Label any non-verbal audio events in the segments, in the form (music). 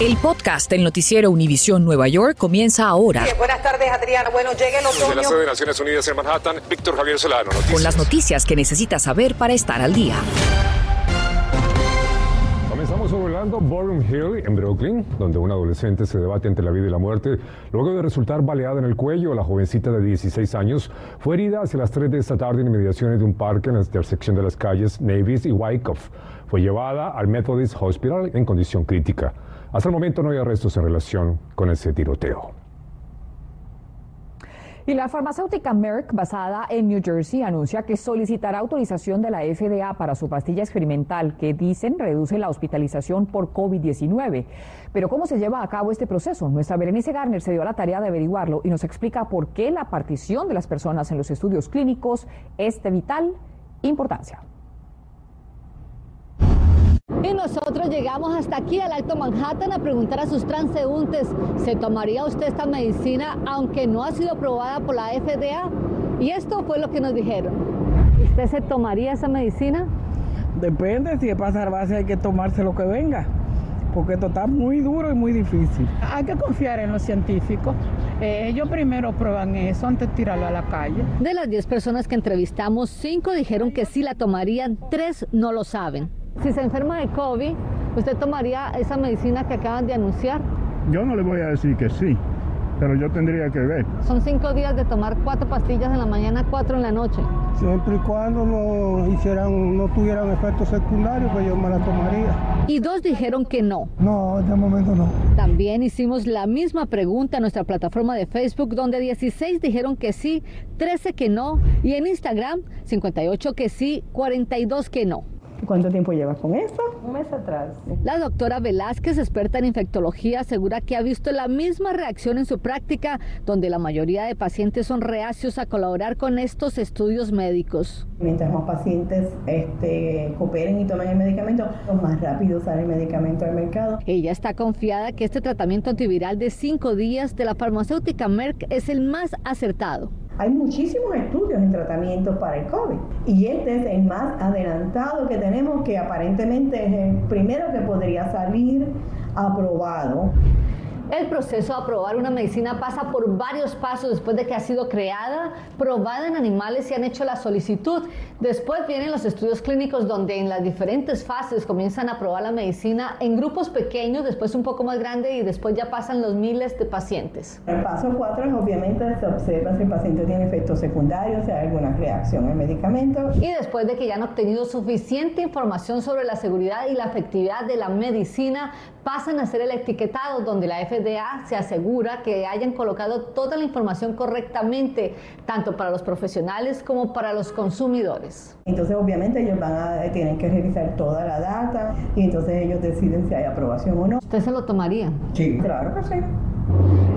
El podcast del noticiero Univisión Nueva York comienza ahora. buenas tardes, Adriana. Bueno, llega el otoño. De la sede de Naciones Unidas en Manhattan, Víctor Javier Solano. Noticias. Con las noticias que necesitas saber para estar al día. Comenzamos sobrevolando Borum Hill en Brooklyn, donde un adolescente se debate entre la vida y la muerte. Luego de resultar baleada en el cuello, la jovencita de 16 años fue herida hacia las 3 de esta tarde en inmediaciones de un parque en la intersección de las calles Navis y Wyckoff. Fue llevada al Methodist Hospital en condición crítica. Hasta el momento no hay arrestos en relación con ese tiroteo. Y la farmacéutica Merck, basada en New Jersey, anuncia que solicitará autorización de la FDA para su pastilla experimental que dicen reduce la hospitalización por COVID-19. Pero ¿cómo se lleva a cabo este proceso? Nuestra Berenice Garner se dio la tarea de averiguarlo y nos explica por qué la partición de las personas en los estudios clínicos es de vital importancia. Y nosotros llegamos hasta aquí al Alto Manhattan a preguntar a sus transeúntes, ¿se tomaría usted esta medicina aunque no ha sido aprobada por la FDA? Y esto fue lo que nos dijeron. ¿Usted se tomaría esa medicina? Depende, si es para base hay que tomarse lo que venga, porque esto está muy duro y muy difícil. Hay que confiar en los científicos. Eh, ellos primero prueban eso antes de tirarlo a la calle. De las 10 personas que entrevistamos, 5 dijeron que sí la tomarían, 3 no lo saben. Si se enferma de COVID, ¿usted tomaría esa medicina que acaban de anunciar? Yo no le voy a decir que sí, pero yo tendría que ver. Son cinco días de tomar cuatro pastillas en la mañana, cuatro en la noche. Siempre y cuando no hicieran, no tuvieran efectos secundarios, pues yo me la tomaría. Y dos dijeron que no. No, de momento no. También hicimos la misma pregunta en nuestra plataforma de Facebook, donde 16 dijeron que sí, 13 que no, y en Instagram 58 que sí, 42 que no. ¿Cuánto tiempo llevas con esto? Un mes atrás. La doctora Velázquez, experta en infectología, asegura que ha visto la misma reacción en su práctica, donde la mayoría de pacientes son reacios a colaborar con estos estudios médicos. Mientras más pacientes este, cooperen y tomen el medicamento, más rápido sale el medicamento al mercado. Ella está confiada que este tratamiento antiviral de cinco días de la farmacéutica Merck es el más acertado. Hay muchísimos estudios en tratamiento para el COVID y este es el más adelantado que tenemos que aparentemente es el primero que podría salir aprobado. El proceso de aprobar una medicina pasa por varios pasos después de que ha sido creada, probada en animales y han hecho la solicitud. Después vienen los estudios clínicos donde en las diferentes fases comienzan a probar la medicina en grupos pequeños, después un poco más grande y después ya pasan los miles de pacientes. El paso 4 es obviamente se observa si el paciente tiene efectos secundarios, si hay alguna reacción al medicamento. Y después de que ya han obtenido suficiente información sobre la seguridad y la efectividad de la medicina, pasan a hacer el etiquetado donde la FDA se asegura que hayan colocado toda la información correctamente, tanto para los profesionales como para los consumidores. Entonces, obviamente, ellos van a tienen que revisar toda la data y entonces ellos deciden si hay aprobación o no. ¿Usted se lo tomaría? Sí, claro que sí.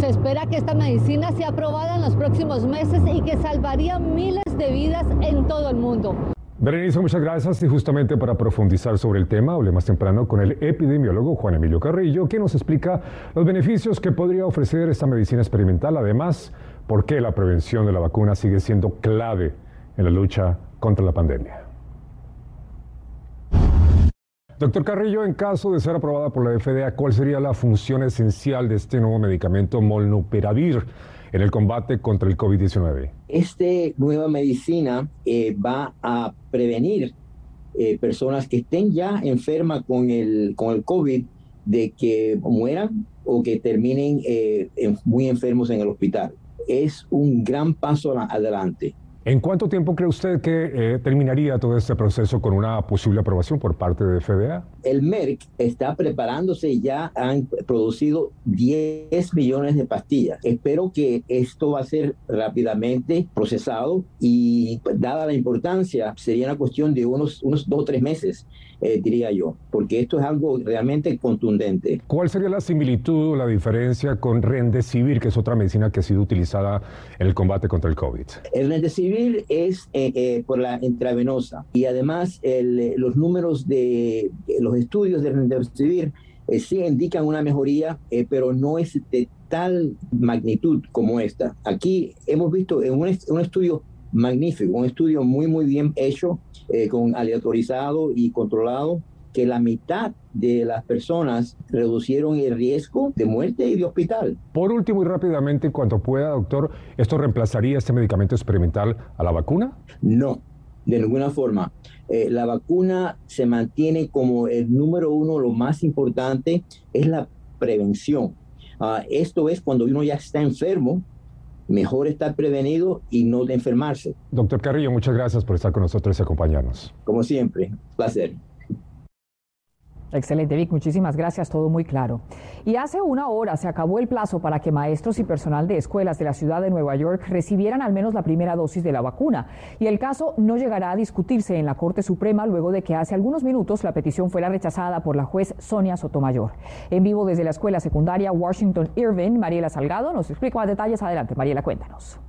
Se espera que esta medicina sea aprobada en los próximos meses y que salvaría miles de vidas en todo el mundo. Berenice, muchas gracias. Y justamente para profundizar sobre el tema, hablé más temprano con el epidemiólogo Juan Emilio Carrillo, que nos explica los beneficios que podría ofrecer esta medicina experimental. Además, por qué la prevención de la vacuna sigue siendo clave en la lucha contra la pandemia. Doctor Carrillo, en caso de ser aprobada por la FDA, ¿cuál sería la función esencial de este nuevo medicamento Molnupiravir? En el combate contra el COVID-19? Esta nueva medicina eh, va a prevenir eh, personas que estén ya enfermas con el, con el COVID de que mueran o que terminen eh, muy enfermos en el hospital. Es un gran paso adelante. ¿En cuánto tiempo cree usted que eh, terminaría todo este proceso con una posible aprobación por parte de FDA? El Merck está preparándose, ya han producido 10 millones de pastillas. Espero que esto va a ser rápidamente procesado y dada la importancia, sería una cuestión de unos, unos dos o tres meses, eh, diría yo, porque esto es algo realmente contundente. ¿Cuál sería la similitud o la diferencia con Remdesivir, que es otra medicina que ha sido utilizada en el combate contra el COVID? El Remdesivir es eh, eh, por la intravenosa y además el, los números de los estudios de remdesivir eh, sí indican una mejoría, pero no es de tal magnitud como esta. Aquí hemos visto en un, un estudio magnífico, un estudio muy, muy bien hecho, con aleatorizado y controlado, que la mitad de las personas reducieron el riesgo de muerte y de hospital. Por último y rápidamente, en cuanto pueda, doctor, ¿esto reemplazaría este medicamento experimental a la vacuna? No, de ninguna forma. Eh, la vacuna se mantiene como el número uno, lo más importante es la prevención. Ah, esto es cuando uno ya está enfermo, mejor estar prevenido y no de enfermarse. Doctor Carrillo, muchas gracias por estar con nosotros y acompañarnos. Como siempre, placer. Excelente, Vic. Muchísimas gracias. Todo muy claro. Y hace una hora se acabó el plazo para que maestros y personal de escuelas de la ciudad de Nueva York recibieran al menos la primera dosis de la vacuna. Y el caso no llegará a discutirse en la Corte Suprema luego de que hace algunos minutos la petición fuera rechazada por la juez Sonia Sotomayor. En vivo desde la escuela secundaria Washington Irving, Mariela Salgado nos explica más detalles. Adelante, Mariela, cuéntanos.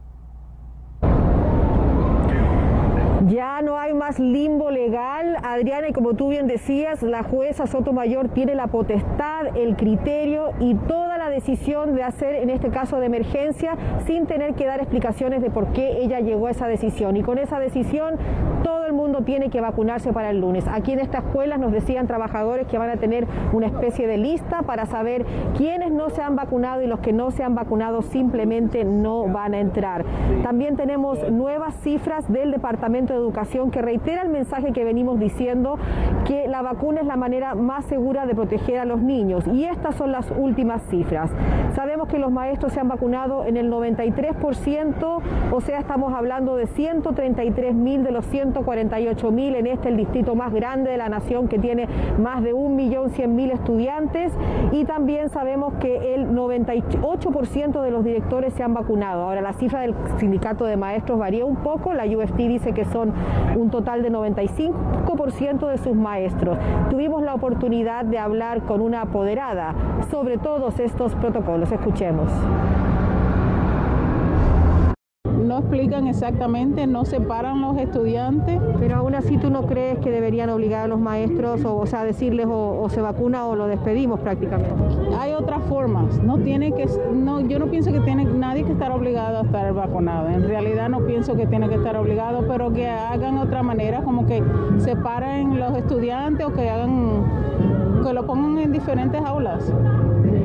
Ya no hay limbo legal, Adriana, y como tú bien decías, la jueza Sotomayor tiene la potestad, el criterio y toda la decisión de hacer, en este caso de emergencia, sin tener que dar explicaciones de por qué ella llegó a esa decisión. Y con esa decisión, todo el mundo tiene que vacunarse para el lunes. Aquí en esta escuela nos decían trabajadores que van a tener una especie de lista para saber quiénes no se han vacunado y los que no se han vacunado simplemente no van a entrar. También tenemos nuevas cifras del Departamento de Educación que reitera el mensaje que venimos diciendo que la vacuna es la manera más segura de proteger a los niños. Y estas son las últimas cifras. Sabemos que los maestros se han vacunado en el 93%, o sea, estamos hablando de 133 mil de los 148 mil en este, el distrito más grande de la nación que tiene más de 1.100.000 estudiantes. Y también sabemos que el 98% de los directores se han vacunado. Ahora, la cifra del sindicato de maestros varía un poco. La UFT dice que son un total de 95% de sus maestros. Tuvimos la oportunidad de hablar con una apoderada sobre todos estos protocolos. Escuchemos no explican exactamente, no separan los estudiantes. Pero aún así tú no crees que deberían obligar a los maestros, o, sea, decirles o, se vacuna o lo despedimos prácticamente. Hay otras formas, no tiene que, no, yo no pienso que tiene nadie que estar obligado a estar vacunado. En realidad no pienso que tiene que estar obligado, pero que hagan otra manera, como que separen los estudiantes o que hagan, que lo pongan en diferentes aulas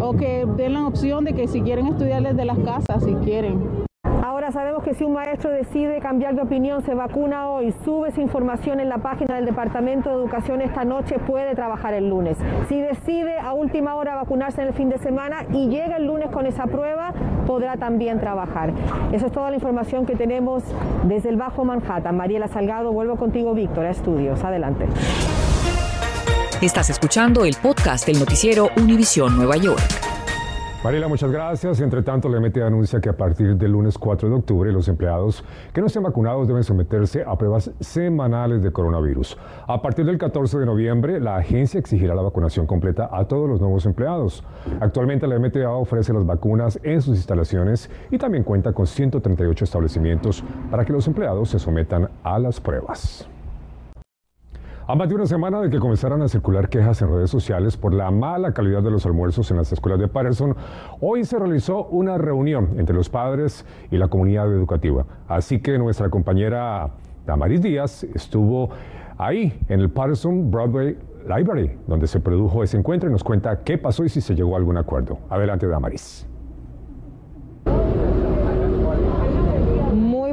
o que den la opción de que si quieren estudiar desde las casas, si quieren. Sabemos que si un maestro decide cambiar de opinión, se vacuna hoy, sube su información en la página del Departamento de Educación esta noche, puede trabajar el lunes. Si decide a última hora vacunarse en el fin de semana y llega el lunes con esa prueba, podrá también trabajar. Eso es toda la información que tenemos desde el Bajo Manhattan. Mariela Salgado, vuelvo contigo, Víctor, a estudios. Adelante. Estás escuchando el podcast del noticiero Univisión Nueva York. Mariela, muchas gracias. Entre tanto, la MT anuncia que a partir del lunes 4 de octubre los empleados que no estén vacunados deben someterse a pruebas semanales de coronavirus. A partir del 14 de noviembre, la agencia exigirá la vacunación completa a todos los nuevos empleados. Actualmente, la MTA ofrece las vacunas en sus instalaciones y también cuenta con 138 establecimientos para que los empleados se sometan a las pruebas. A más de una semana de que comenzaran a circular quejas en redes sociales por la mala calidad de los almuerzos en las escuelas de Patterson, hoy se realizó una reunión entre los padres y la comunidad educativa. Así que nuestra compañera Damaris Díaz estuvo ahí en el Patterson Broadway Library, donde se produjo ese encuentro y nos cuenta qué pasó y si se llegó a algún acuerdo. Adelante, Damaris.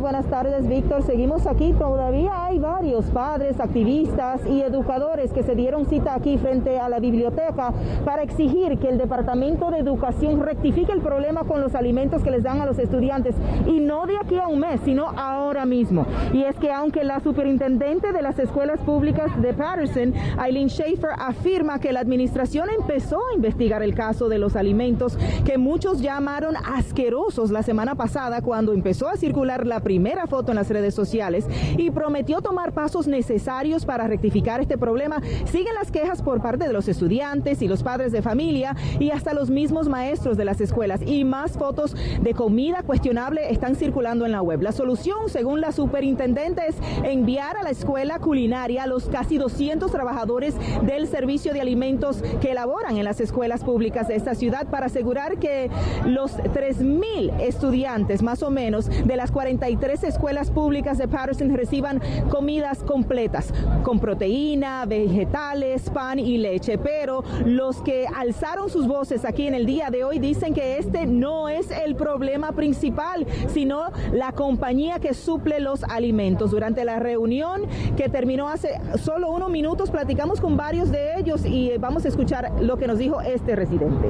buenas tardes, Víctor. Seguimos aquí. Todavía hay varios padres, activistas y educadores que se dieron cita aquí frente a la biblioteca para exigir que el Departamento de Educación rectifique el problema con los alimentos que les dan a los estudiantes. Y no de aquí a un mes, sino ahora mismo. Y es que aunque la superintendente de las escuelas públicas de Patterson, Eileen Schaefer, afirma que la administración empezó a investigar el caso de los alimentos que muchos llamaron asquerosos la semana pasada cuando empezó a circular la primera foto en las redes sociales y prometió tomar pasos necesarios para rectificar este problema. Siguen las quejas por parte de los estudiantes y los padres de familia y hasta los mismos maestros de las escuelas y más fotos de comida cuestionable están circulando en la web. La solución, según la superintendente, es enviar a la escuela culinaria a los casi 200 trabajadores del servicio de alimentos que elaboran en las escuelas públicas de esta ciudad para asegurar que los 3.000 estudiantes más o menos de las 43 tres escuelas escuelas públicas de Patterson reciban comidas completas, con proteína, vegetales, pan y leche. Pero los que alzaron sus voces aquí en el día de hoy dicen que este no es el problema principal, sino la compañía que suple los alimentos. Durante la reunión que terminó hace solo unos minutos, platicamos con varios de ellos y vamos a escuchar lo que nos dijo este residente.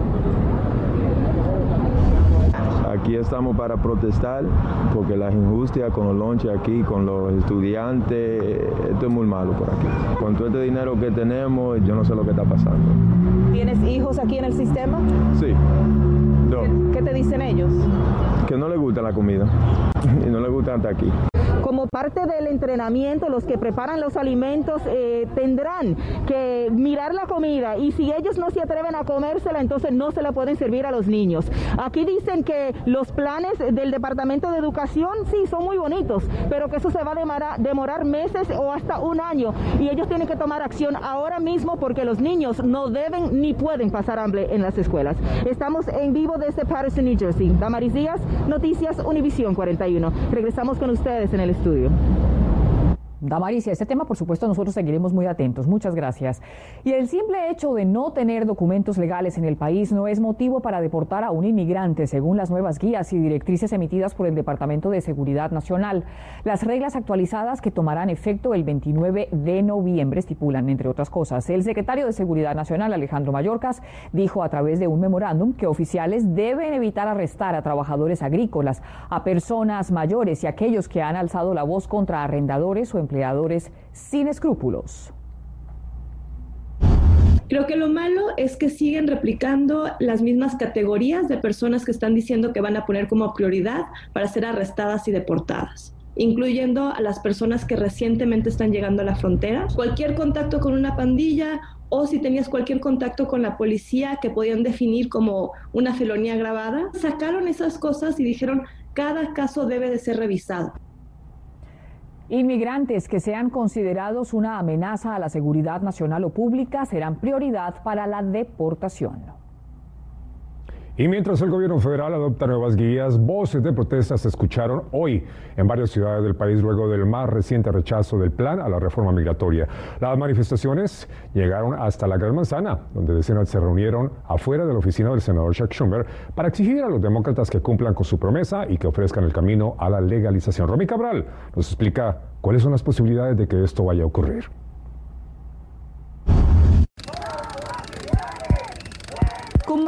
Aquí estamos para protestar porque la injusticia con los lonches aquí, con los estudiantes, esto es muy malo por aquí. Con todo este dinero que tenemos, yo no sé lo que está pasando. ¿Tienes hijos aquí en el sistema? Sí. ¿Qué, te dicen ellos? Que no les gusta la comida (laughs) y no les gusta estar aquí. Como parte del entrenamiento, los que preparan los alimentos eh, tendrán que mirar la comida y si ellos no se atreven a comérsela, entonces no se la pueden servir a los niños. Aquí dicen que los planes del Departamento de Educación sí son muy bonitos, pero que eso se va a demorar, demorar meses o hasta un año y ellos tienen que tomar acción ahora mismo porque los niños no deben ni pueden pasar hambre en las escuelas. Estamos en vivo desde Patterson, New Jersey. Damaris Díaz, Noticias Univisión 41. Regresamos con ustedes en el estudio. Damaris, este tema, por supuesto, nosotros seguiremos muy atentos. Muchas gracias. Y el simple hecho de no tener documentos legales en el país no es motivo para deportar a un inmigrante, según las nuevas guías y directrices emitidas por el Departamento de Seguridad Nacional. Las reglas actualizadas que tomarán efecto el 29 de noviembre estipulan, entre otras cosas, el secretario de Seguridad Nacional, Alejandro Mayorkas, dijo a través de un memorándum que oficiales deben evitar arrestar a trabajadores agrícolas, a personas mayores y aquellos que han alzado la voz contra arrendadores o empleados empleadores sin escrúpulos. Creo que lo malo es que siguen replicando las mismas categorías de personas que están diciendo que van a poner como prioridad para ser arrestadas y deportadas incluyendo a las personas que recientemente están llegando a la frontera. Cualquier contacto con una pandilla o si tenías cualquier contacto con la policía que podían definir como una felonía grabada, sacaron esas cosas y dijeron cada caso debe de ser revisado. Inmigrantes que sean considerados una amenaza a la seguridad nacional o pública serán prioridad para la deportación. Y mientras el gobierno federal adopta nuevas guías, voces de protesta se escucharon hoy en varias ciudades del país luego del más reciente rechazo del plan a la reforma migratoria. Las manifestaciones llegaron hasta la Gran Manzana, donde decenas se reunieron afuera de la oficina del senador Chuck Schumer para exigir a los demócratas que cumplan con su promesa y que ofrezcan el camino a la legalización. Romy Cabral nos explica cuáles son las posibilidades de que esto vaya a ocurrir.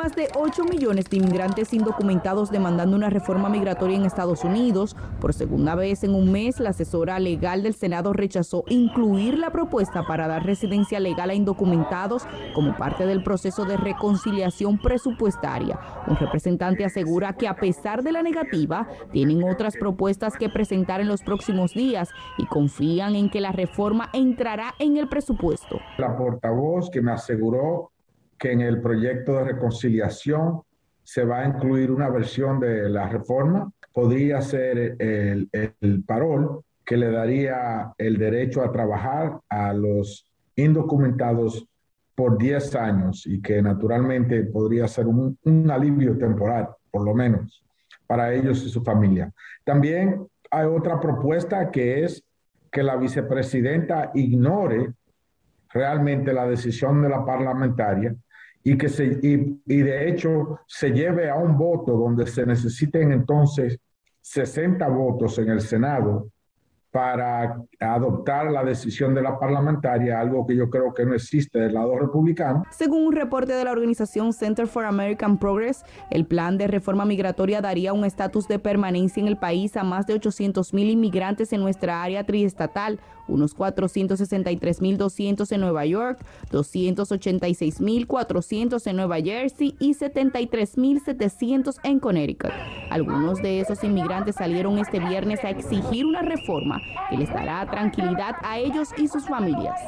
Más de 8 millones de inmigrantes indocumentados demandando una reforma migratoria en Estados Unidos, por segunda vez en un mes, la asesora legal del Senado rechazó incluir la propuesta para dar residencia legal a indocumentados como parte del proceso de reconciliación presupuestaria. Un representante asegura que a pesar de la negativa, tienen otras propuestas que presentar en los próximos días y confían en que la reforma entrará en el presupuesto. La portavoz que me aseguró que en el proyecto de reconciliación se va a incluir una versión de la reforma. Podría ser el, el parol que le daría el derecho a trabajar a los indocumentados por 10 años y que naturalmente podría ser un, un, alivio temporal, por lo menos, para ellos y su familia. También hay otra propuesta que es que la vicepresidenta ignore realmente la decisión de la parlamentaria y que se, y, y de hecho se lleve a un voto donde se necesiten entonces 60 votos en el Senado para adoptar la decisión de la parlamentaria, algo que yo creo que no existe del lado republicano. Según un reporte de la organización Center for American Progress, el plan de reforma migratoria daría un estatus de permanencia en el país a más de 800 mil inmigrantes en nuestra área triestatal, unos 463.200 en Nueva York, 286.400 en Nueva Jersey y 73.700 en Connecticut. Algunos de esos inmigrantes salieron este viernes a exigir una reforma que les dará tranquilidad a ellos y sus familias.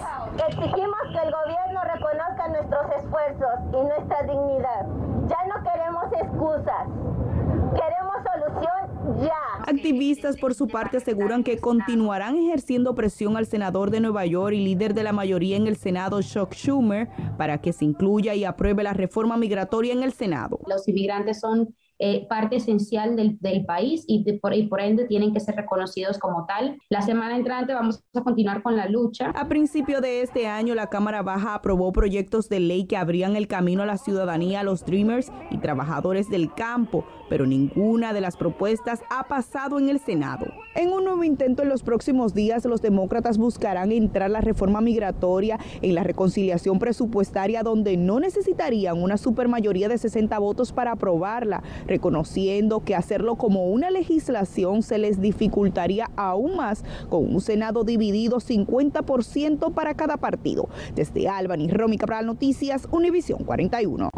Exigimos que el gobierno reconozca nuestros esfuerzos y nuestra dignidad. Ya no queremos excusas. Queremos solución ya. Activistas por su parte aseguran que continuarán ejerciendo presión al senador de Nueva York y líder de la mayoría en el Senado, Chuck Schumer, para que se incluya y apruebe la reforma migratoria en el Senado. Los inmigrantes son eh, parte esencial del, del país y, por, y por ende tienen que ser reconocidos como tal. La semana entrante vamos a continuar con la lucha. A principio de este año, la Cámara Baja aprobó proyectos de ley que abrían el camino a la ciudadanía a los Dreamers y trabajadores del campo, pero ninguna de las propuestas ha pasado en el Senado. En un nuevo intento en los próximos días, los demócratas buscarán entrar la reforma migratoria en la reconciliación presupuestaria donde no necesitarían una supermayoría de 60 votos para aprobarla, reconociendo que hacerlo como una legislación se les dificultaría aún más con un Senado dividido 50% para cada partido. Desde Albany, Romy Cabral Noticias, Univisión 41.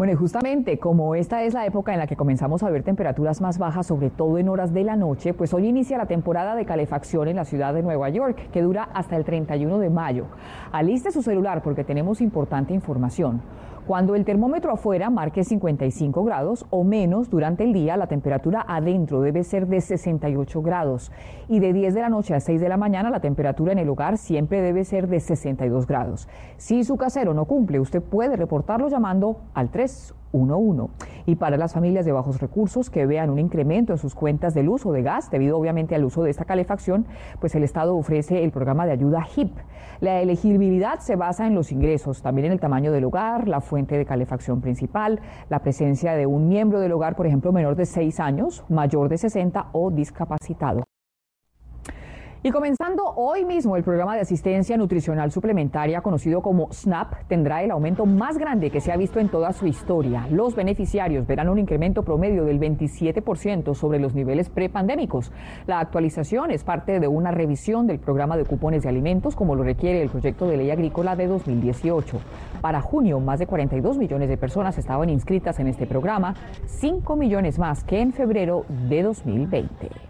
Bueno, y justamente como esta es la época en la que comenzamos a ver temperaturas más bajas, sobre todo en horas de la noche, pues hoy inicia la temporada de calefacción en la ciudad de Nueva York, que dura hasta el 31 de mayo. Aliste su celular porque tenemos importante información. Cuando el termómetro afuera marque 55 grados o menos durante el día, la temperatura adentro debe ser de 68 grados. Y de 10 de la noche a 6 de la mañana, la temperatura en el hogar siempre debe ser de 62 grados. Si su casero no cumple, usted puede reportarlo llamando al 3 11. Y para las familias de bajos recursos que vean un incremento en sus cuentas del uso de gas, debido obviamente al uso de esta calefacción, pues el Estado ofrece el programa de ayuda HIP. La elegibilidad se basa en los ingresos, también en el tamaño del hogar, la de calefacción principal, la presencia de un miembro del hogar, por ejemplo, menor de 6 años, mayor de 60 o discapacitado. Y comenzando hoy mismo, el programa de asistencia nutricional suplementaria conocido como SNAP tendrá el aumento más grande que se ha visto en toda su historia. Los beneficiarios verán un incremento promedio del 27% sobre los niveles prepandémicos. La actualización es parte de una revisión del programa de cupones de alimentos como lo requiere el proyecto de ley agrícola de 2018. Para junio, más de 42 millones de personas estaban inscritas en este programa, 5 millones más que en febrero de 2020.